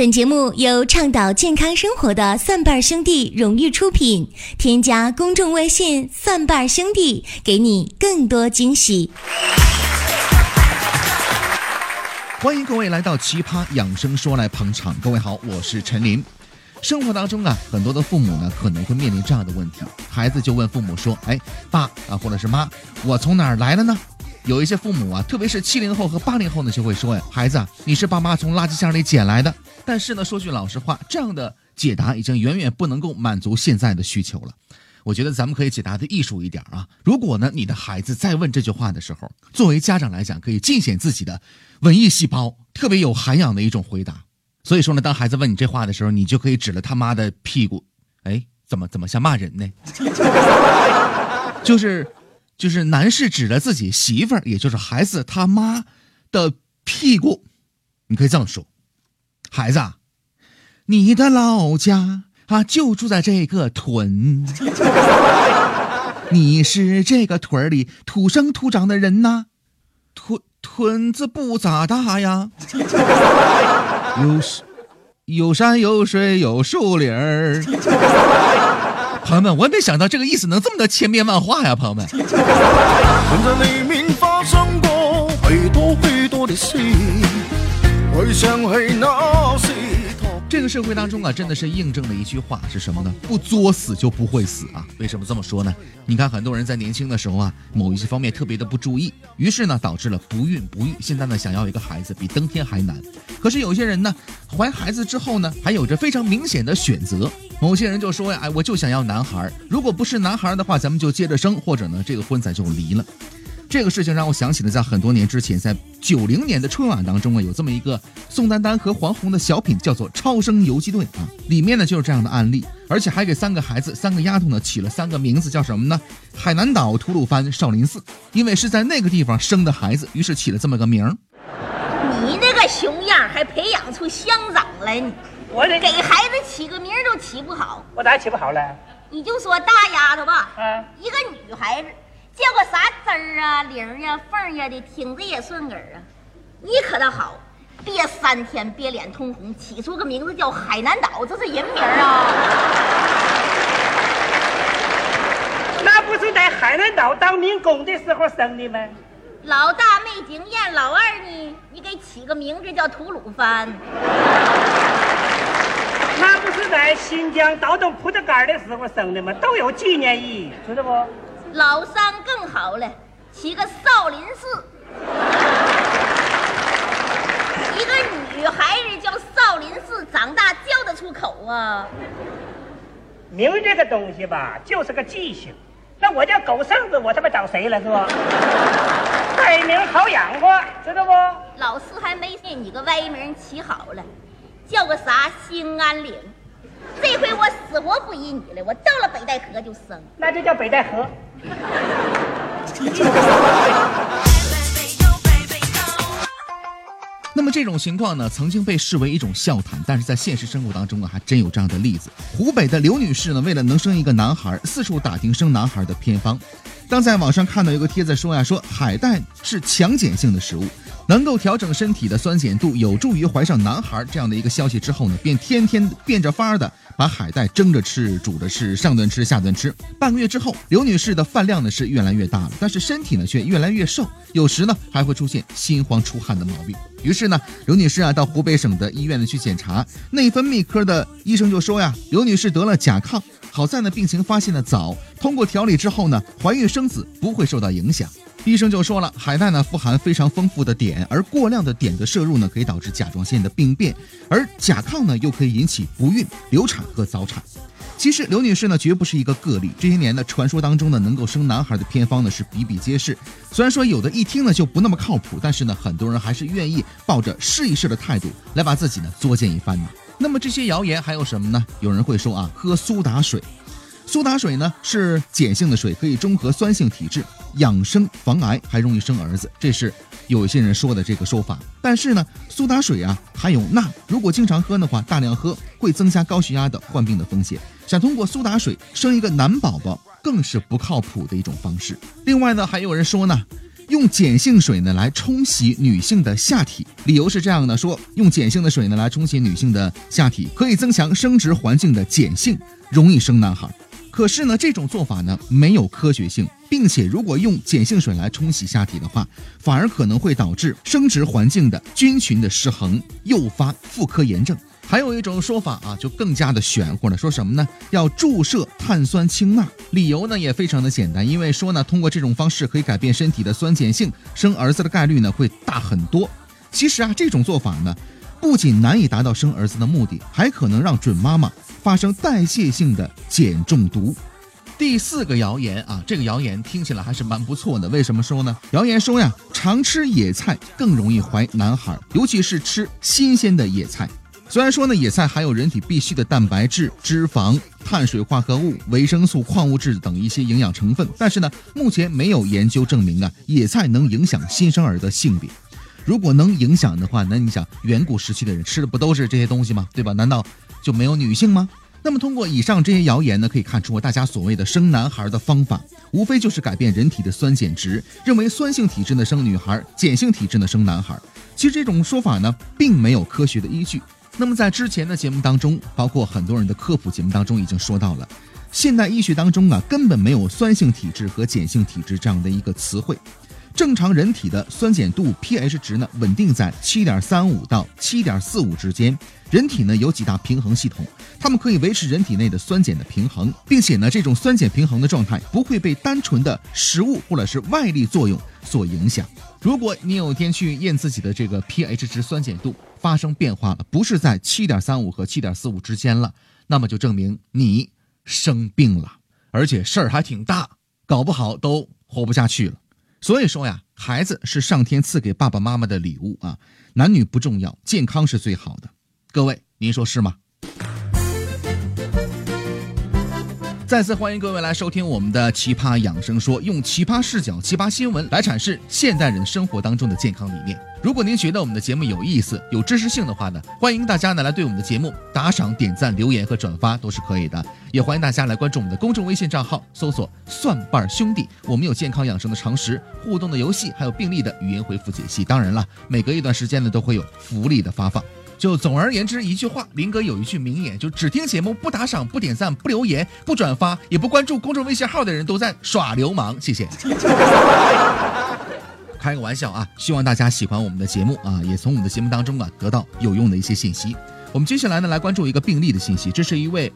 本节目由倡导健康生活的蒜瓣兄弟荣誉出品。添加公众微信“蒜瓣兄弟”，给你更多惊喜。欢迎各位来到《奇葩养生说》来捧场。各位好，我是陈林。生活当中啊，很多的父母呢可能会面临这样的问题，孩子就问父母说：“哎，爸啊，或者是妈，我从哪儿来的呢？”有一些父母啊，特别是七零后和八零后呢，就会说：“呀，孩子啊，你是爸妈从垃圾箱里捡来的。”但是呢，说句老实话，这样的解答已经远远不能够满足现在的需求了。我觉得咱们可以解答的艺术一点啊。如果呢，你的孩子再问这句话的时候，作为家长来讲，可以尽显自己的文艺细胞，特别有涵养的一种回答。所以说呢，当孩子问你这话的时候，你就可以指了他妈的屁股，哎，怎么怎么像骂人呢？就是。就是男士指着自己媳妇儿，也就是孩子他妈的屁股，你可以这么说：“孩子啊，你的老家啊就住在这个屯，你是这个屯里土生土长的人呐。屯屯子不咋大呀，有有山有水有树林儿。” 朋友们我也没想到这个意思能这么的千变万化呀朋友们。屯子里面发生过许多许多的事回想起那时这个社会当中啊，真的是印证了一句话，是什么呢？不作死就不会死啊！为什么这么说呢？你看，很多人在年轻的时候啊，某一些方面特别的不注意，于是呢，导致了不孕不育。现在呢，想要一个孩子比登天还难。可是有些人呢，怀孩子之后呢，还有着非常明显的选择。某些人就说呀，哎，我就想要男孩，如果不是男孩的话，咱们就接着生，或者呢，这个婚咱就离了。这个事情让我想起了在很多年之前，在九零年的春晚当中啊，有这么一个宋丹丹和黄宏的小品，叫做《超生游击队》啊，里面呢就是这样的案例，而且还给三个孩子、三个丫头呢起了三个名字，叫什么呢？海南岛、吐鲁番、少林寺，因为是在那个地方生的孩子，于是起了这么个名儿。你那个熊样还培养出乡长来你？我这给孩子起个名都起不好，我咋起不好了？你就说大丫头吧，嗯，一个女孩子。叫个啥枝儿啊、玲呀、凤呀的，听着也顺耳啊。你可倒好，憋三天，憋脸通红，起出个名字叫海南岛，这是人名啊。那不是在海南岛当民工的时候生的吗？老大没经验，老二呢，你给起个名字叫吐鲁番。那不是在新疆倒腾葡萄干的时候生的吗？都有纪念意义，知道不？老三更好了，起个少林寺，一个女孩子叫少林寺，长大叫得出口啊。名这个东西吧，就是个记性。那我叫狗剩子，我他妈找谁了是吧？改名好养活，知道不？老四还没念你个歪名起好了，叫个啥兴安岭。这回我死活不依你了，我到了北戴河就生，那就叫北戴河。那么这种情况呢，曾经被视为一种笑谈，但是在现实生活当中啊，还真有这样的例子。湖北的刘女士呢，为了能生一个男孩，四处打听生男孩的偏方。当在网上看到一个帖子说呀，说海带是强碱性的食物。能够调整身体的酸碱度，有助于怀上男孩这样的一个消息之后呢，便天天变着法儿的把海带蒸着吃、煮着吃，上顿吃下顿吃。半个月之后，刘女士的饭量呢是越来越大了，但是身体呢却越来越瘦，有时呢还会出现心慌出汗的毛病。于是呢，刘女士啊到湖北省的医院呢去检查，内分泌科的医生就说呀，刘女士得了甲亢，好在呢病情发现的早，通过调理之后呢，怀孕生子不会受到影响。医生就说了，海带呢富含非常丰富的碘，而过量的碘的摄入呢，可以导致甲状腺的病变，而甲亢呢又可以引起不孕、流产和早产。其实刘女士呢绝不是一个个例，这些年呢传说当中呢能够生男孩的偏方呢是比比皆是。虽然说有的一听呢就不那么靠谱，但是呢很多人还是愿意抱着试一试的态度来把自己呢作践一番呢。那么这些谣言还有什么呢？有人会说啊，喝苏打水。苏打水呢是碱性的水，可以中和酸性体质，养生防癌，还容易生儿子，这是有些人说的这个说法。但是呢，苏打水啊含有钠，如果经常喝的话，大量喝会增加高血压的患病的风险。想通过苏打水生一个男宝宝，更是不靠谱的一种方式。另外呢，还有人说呢，用碱性水呢来冲洗女性的下体，理由是这样的：说用碱性的水呢来冲洗女性的下体，可以增强生殖环境的碱性，容易生男孩。可是呢，这种做法呢没有科学性，并且如果用碱性水来冲洗下体的话，反而可能会导致生殖环境的菌群的失衡，诱发妇科炎症。还有一种说法啊，就更加的玄乎了，说什么呢？要注射碳酸氢钠，理由呢也非常的简单，因为说呢，通过这种方式可以改变身体的酸碱性，生儿子的概率呢会大很多。其实啊，这种做法呢，不仅难以达到生儿子的目的，还可能让准妈妈发生代谢性的碱中毒。第四个谣言啊，这个谣言听起来还是蛮不错的。为什么说呢？谣言说呀，常吃野菜更容易怀男孩，尤其是吃新鲜的野菜。虽然说呢，野菜含有人体必需的蛋白质、脂肪、碳水化合物、维生素、矿物质等一些营养成分，但是呢，目前没有研究证明啊，野菜能影响新生儿的性别。如果能影响的话，那你想，远古时期的人吃的不都是这些东西吗？对吧？难道就没有女性吗？那么通过以上这些谣言呢，可以看出大家所谓的生男孩的方法，无非就是改变人体的酸碱值，认为酸性体质呢生女孩，碱性体质呢生男孩。其实这种说法呢，并没有科学的依据。那么在之前的节目当中，包括很多人的科普节目当中，已经说到了，现代医学当中啊，根本没有酸性体质和碱性体质这样的一个词汇。正常人体的酸碱度 pH 值呢，稳定在七点三五到七点四五之间。人体呢有几大平衡系统，它们可以维持人体内的酸碱的平衡，并且呢，这种酸碱平衡的状态不会被单纯的食物或者是外力作用所影响。如果你有一天去验自己的这个 pH 值酸碱度发生变化了，不是在七点三五和七点四五之间了，那么就证明你生病了，而且事儿还挺大，搞不好都活不下去了。所以说呀，孩子是上天赐给爸爸妈妈的礼物啊，男女不重要，健康是最好的。各位，您说是吗？再次欢迎各位来收听我们的《奇葩养生说》，用奇葩视角、奇葩新闻来阐释现代人生活当中的健康理念。如果您觉得我们的节目有意思、有知识性的话呢，欢迎大家呢来对我们的节目打赏、点赞、留言和转发都是可以的。也欢迎大家来关注我们的公众微信账号，搜索“蒜瓣兄弟”，我们有健康养生的常识、互动的游戏，还有病例的语音回复解析。当然了，每隔一段时间呢都会有福利的发放。就总而言之一句话，林哥有一句名言，就只听节目不打赏、不点赞、不留言、不转发、也不关注公众微信号的人都在耍流氓。谢谢。开个玩笑啊，希望大家喜欢我们的节目啊，也从我们的节目当中啊得到有用的一些信息。我们接下来呢来关注一个病例的信息，这是一位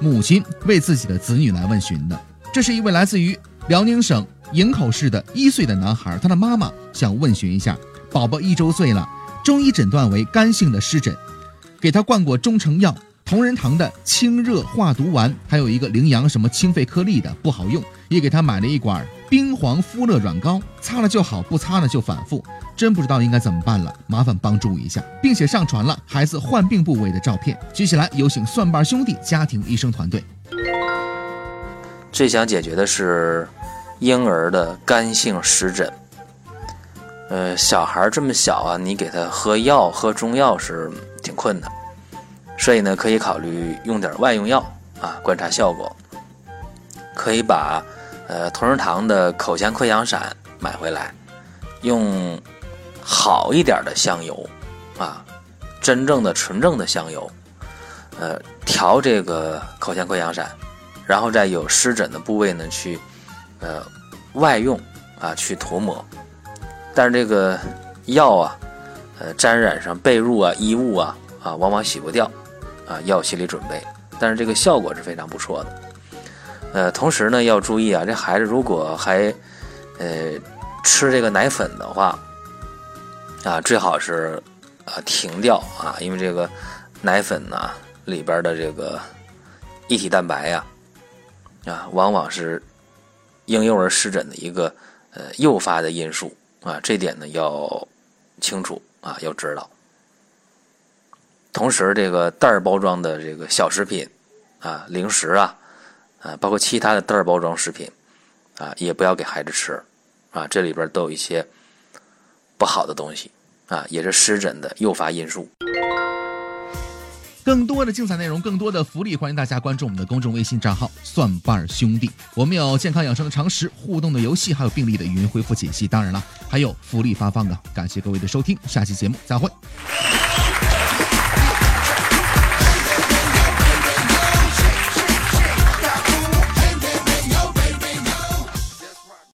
母亲为自己的子女来问询的。这是一位来自于辽宁省营口市的一岁的男孩，他的妈妈想问询一下，宝宝一周岁了。中医诊断为干性的湿疹，给他灌过中成药、同仁堂的清热化毒丸，还有一个羚羊什么清肺颗粒的不好用，也给他买了一管冰黄肤乐软膏，擦了就好，不擦呢就反复，真不知道应该怎么办了，麻烦帮助一下，并且上传了孩子患病部位的照片。接下来有请蒜瓣兄弟家庭医生团队。这想解决的是婴儿的干性湿疹。呃，小孩这么小啊，你给他喝药、喝中药是挺困难，所以呢，可以考虑用点外用药啊，观察效果。可以把呃同仁堂的口腔溃疡散买回来，用好一点的香油啊，真正的纯正的香油，呃，调这个口腔溃疡散，然后在有湿疹的部位呢去呃外用啊去涂抹。但是这个药啊，呃，沾染上被褥啊、衣物啊，啊，往往洗不掉，啊，要有心理准备。但是这个效果是非常不错的。呃，同时呢，要注意啊，这孩子如果还呃吃这个奶粉的话，啊，最好是啊停掉啊，因为这个奶粉呢里边的这个一体蛋白呀，啊，往往是婴幼儿湿疹的一个呃诱发的因素。啊，这点呢要清楚啊，要知道。同时，这个袋儿包装的这个小食品啊、零食啊，啊，包括其他的袋儿包装食品啊，也不要给孩子吃啊，这里边都有一些不好的东西啊，也是湿疹的诱发因素。更多的精彩内容，更多的福利，欢迎大家关注我们的公众微信账号“蒜瓣兄弟”。我们有健康养生的常识、互动的游戏，还有病例的语音回复解析。当然了，还有福利发放的！感谢各位的收听，下期节目再会。